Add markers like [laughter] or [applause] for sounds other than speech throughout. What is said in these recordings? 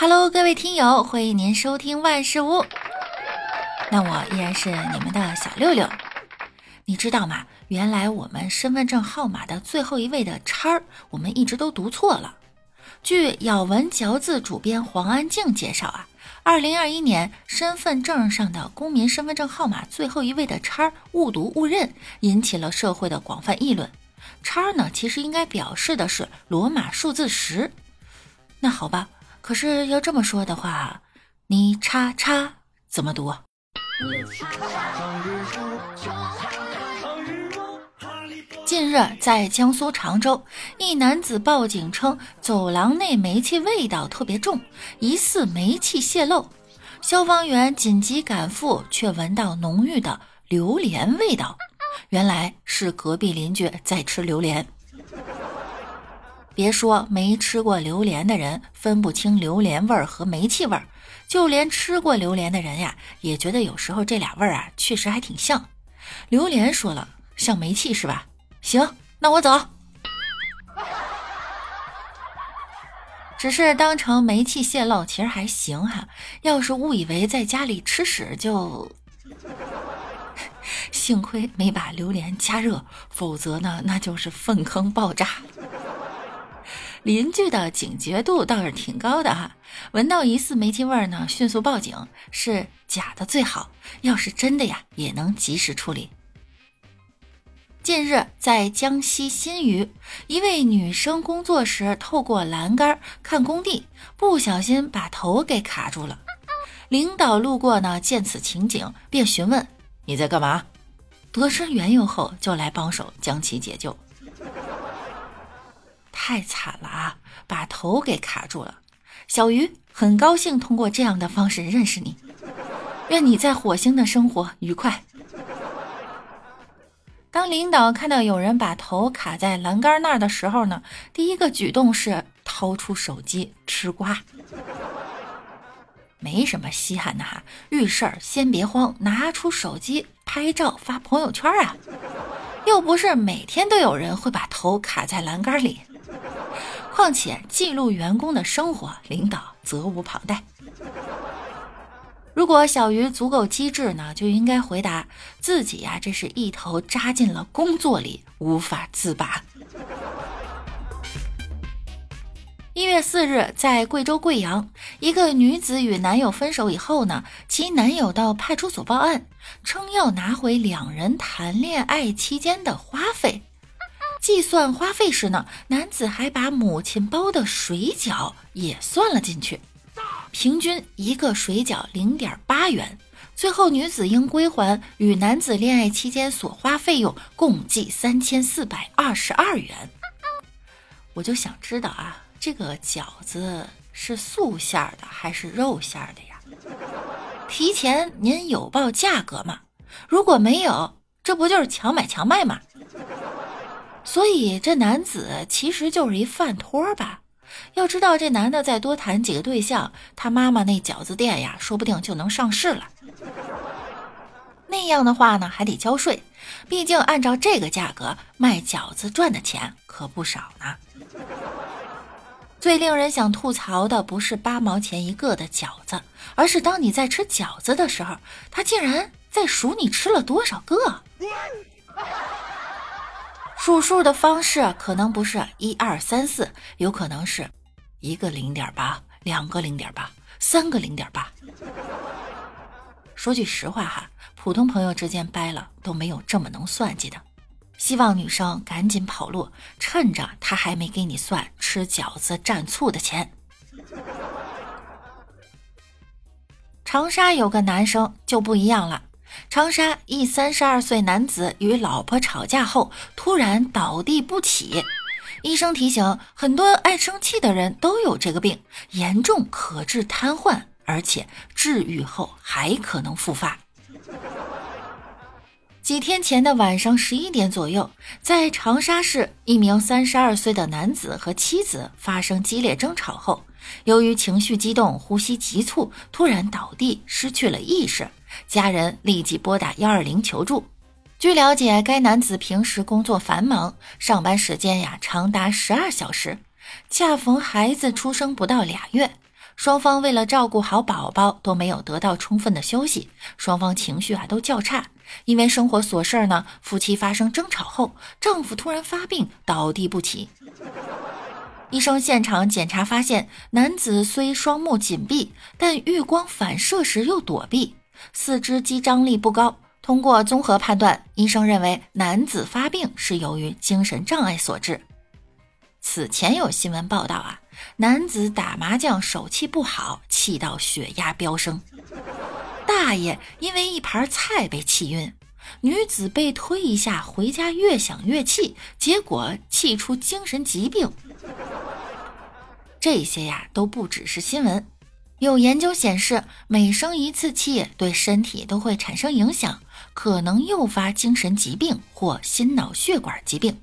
Hello，各位听友，欢迎您收听万事屋。那我依然是你们的小六六。你知道吗？原来我们身份证号码的最后一位的叉儿，我们一直都读错了。据咬文嚼字主编黄安静介绍啊，二零二一年身份证上的公民身份证号码最后一位的叉儿误读误认，引起了社会的广泛议论。叉儿呢，其实应该表示的是罗马数字十。那好吧。可是要这么说的话，你叉叉怎么读？近日，在江苏常州，一男子报警称走廊内煤气味道特别重，疑似煤气泄漏。消防员紧急赶赴，却闻到浓郁的榴莲味道，原来是隔壁邻居在吃榴莲。别说没吃过榴莲的人分不清榴莲味儿和煤气味儿，就连吃过榴莲的人呀，也觉得有时候这俩味儿啊，确实还挺像。榴莲说了，像煤气是吧？行，那我走。只是当成煤气泄漏，其实还行哈。要是误以为在家里吃屎，就 [laughs] 幸亏没把榴莲加热，否则呢，那就是粪坑爆炸。邻居的警觉度倒是挺高的哈，闻到疑似煤气味儿呢，迅速报警，是假的最好，要是真的呀，也能及时处理。近日，在江西新余，一位女生工作时透过栏杆看工地，不小心把头给卡住了。领导路过呢，见此情景，便询问：“你在干嘛？”得知缘由后，就来帮手将其解救。太惨了啊！把头给卡住了。小鱼很高兴通过这样的方式认识你，愿你在火星的生活愉快。当领导看到有人把头卡在栏杆那儿的时候呢，第一个举动是掏出手机吃瓜。没什么稀罕的哈，遇事儿先别慌，拿出手机拍照发朋友圈啊！又不是每天都有人会把头卡在栏杆里。况且记录员工的生活，领导责无旁贷。如果小鱼足够机智呢，就应该回答自己呀，这是一头扎进了工作里，无法自拔。一月四日，在贵州贵阳，一个女子与男友分手以后呢，其男友到派出所报案，称要拿回两人谈恋爱期间的花费。计算花费时呢，男子还把母亲包的水饺也算了进去，平均一个水饺零点八元。最后女子应归还与男子恋爱期间所花费用共计三千四百二十二元。我就想知道啊，这个饺子是素馅的还是肉馅的呀？提前您有报价格吗？如果没有，这不就是强买强卖吗？所以这男子其实就是一饭托吧？要知道这男的再多谈几个对象，他妈妈那饺子店呀，说不定就能上市了。那样的话呢，还得交税，毕竟按照这个价格卖饺子赚的钱可不少呢。最令人想吐槽的不是八毛钱一个的饺子，而是当你在吃饺子的时候，他竟然在数你吃了多少个。数数的方式可能不是一二三四，有可能是一个零点八，两个零点八，三个零点八。说句实话哈，普通朋友之间掰了都没有这么能算计的。希望女生赶紧跑路，趁着他还没给你算吃饺子蘸醋的钱。长沙有个男生就不一样了。长沙一三十二岁男子与老婆吵架后突然倒地不起，医生提醒，很多爱生气的人都有这个病，严重可致瘫痪，而且治愈后还可能复发。几天前的晚上十一点左右，在长沙市，一名三十二岁的男子和妻子发生激烈争吵后，由于情绪激动、呼吸急促，突然倒地，失去了意识。家人立即拨打幺二零求助。据了解，该男子平时工作繁忙，上班时间呀长达十二小时，恰逢孩子出生不到俩月，双方为了照顾好宝宝都没有得到充分的休息，双方情绪啊都较差。因为生活琐事呢，夫妻发生争吵后，丈夫突然发病倒地不起。医生现场检查发现，男子虽双目紧闭，但遇光反射时又躲避，四肢肌张力不高。通过综合判断，医生认为男子发病是由于精神障碍所致。此前有新闻报道啊。男子打麻将手气不好，气到血压飙升。大爷因为一盘菜被气晕，女子被推一下回家越想越气，结果气出精神疾病。这些呀都不只是新闻，有研究显示，每生一次气对身体都会产生影响，可能诱发精神疾病或心脑血管疾病。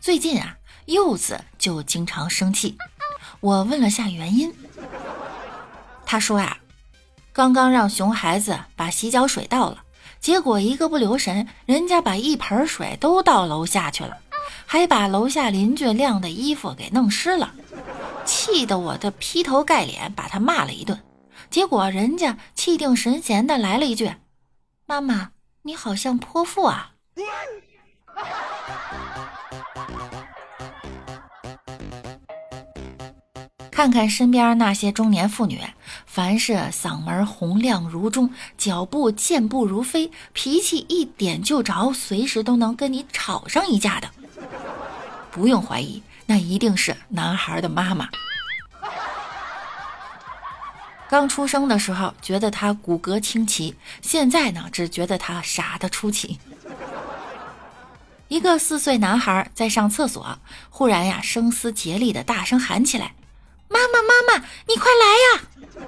最近啊。柚子就经常生气，我问了下原因，他说呀，刚刚让熊孩子把洗脚水倒了，结果一个不留神，人家把一盆水都倒楼下去了，还把楼下邻居晾的衣服给弄湿了，气得我的劈头盖脸把他骂了一顿，结果人家气定神闲的来了一句：“妈妈，你好像泼妇啊。”看看身边那些中年妇女，凡是嗓门洪亮如钟，脚步健步如飞，脾气一点就着，随时都能跟你吵上一架的，不用怀疑，那一定是男孩的妈妈。刚出生的时候觉得他骨骼清奇，现在呢，只觉得他傻的出奇。一个四岁男孩在上厕所，忽然呀，声嘶竭力的大声喊起来。妈妈，妈妈，你快来呀！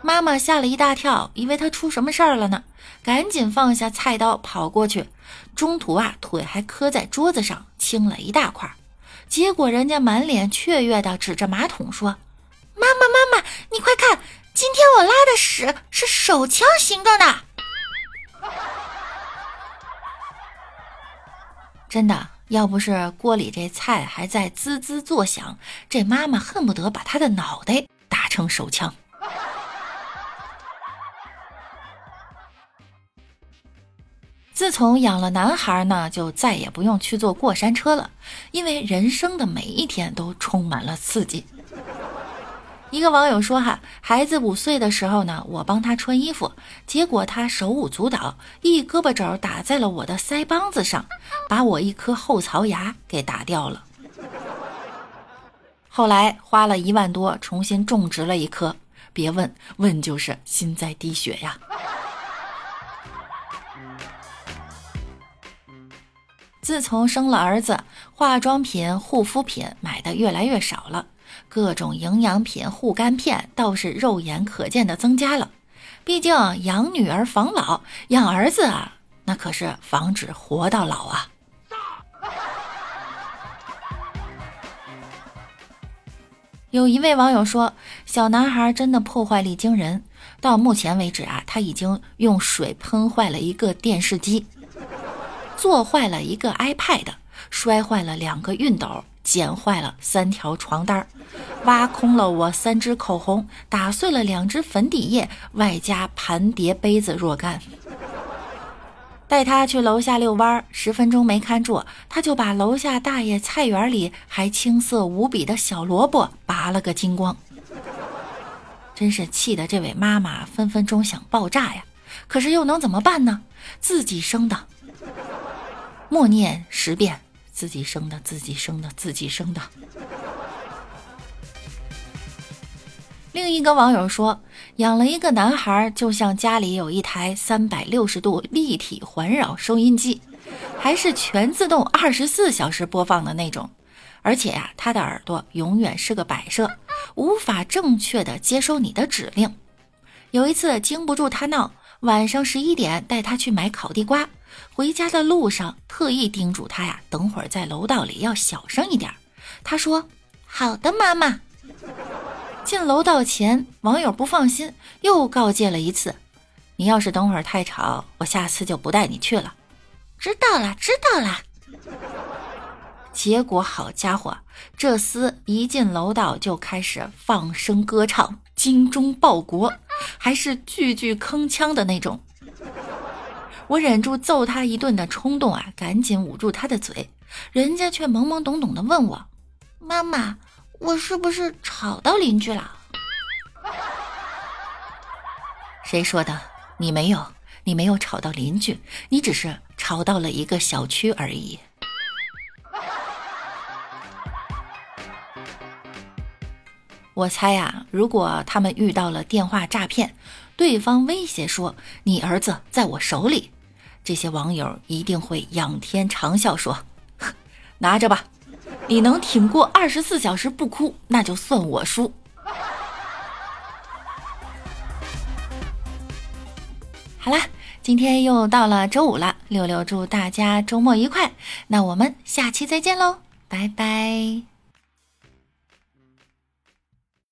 妈妈吓了一大跳，以为他出什么事儿了呢，赶紧放下菜刀跑过去。中途啊，腿还磕在桌子上，青了一大块。结果人家满脸雀跃的指着马桶说：“，你快看，今天我拉的屎是手枪形状的。”真的。要不是锅里这菜还在滋滋作响，这妈妈恨不得把他的脑袋打成手枪。自从养了男孩呢，就再也不用去坐过山车了，因为人生的每一天都充满了刺激。一个网友说：“哈，孩子五岁的时候呢，我帮他穿衣服，结果他手舞足蹈，一胳膊肘打在了我的腮帮子上，把我一颗后槽牙给打掉了。后来花了一万多重新种植了一颗，别问问就是心在滴血呀。自从生了儿子，化妆品、护肤品买的越来越少了。”各种营养品、护肝片倒是肉眼可见的增加了。毕竟养女儿防老，养儿子啊，那可是防止活到老啊。有一位网友说：“小男孩真的破坏力惊人，到目前为止啊，他已经用水喷坏了一个电视机，做坏了一个 iPad，摔坏了两个熨斗。”剪坏了三条床单挖空了我三支口红，打碎了两支粉底液，外加盘碟杯子若干。带他去楼下遛弯，十分钟没看住，他就把楼下大爷菜园里还青涩无比的小萝卜拔了个精光。真是气得这位妈妈分分钟想爆炸呀！可是又能怎么办呢？自己生的，默念十遍。自己生的，自己生的，自己生的。另一个网友说，养了一个男孩，就像家里有一台三百六十度立体环绕收音机，还是全自动二十四小时播放的那种。而且呀，他的耳朵永远是个摆设，无法正确的接收你的指令。有一次，经不住他闹，晚上十一点带他去买烤地瓜。回家的路上，特意叮嘱他呀，等会儿在楼道里要小声一点。他说：“好的，妈妈。”进楼道前，网友不放心，又告诫了一次：“你要是等会儿太吵，我下次就不带你去了。”知道了，知道了。结果好家伙，这厮一进楼道就开始放声歌唱，精忠报国，还是句句铿锵的那种。我忍住揍他一顿的冲动啊，赶紧捂住他的嘴，人家却懵懵懂懂的问我：“妈妈，我是不是吵到邻居了？” [laughs] 谁说的？你没有，你没有吵到邻居，你只是吵到了一个小区而已。我猜呀，如果他们遇到了电话诈骗，对方威胁说你儿子在我手里，这些网友一定会仰天长啸说：“ [laughs] 拿着吧，你能挺过二十四小时不哭，那就算我输。”好啦，今天又到了周五了，六六祝大家周末愉快，那我们下期再见喽，拜拜。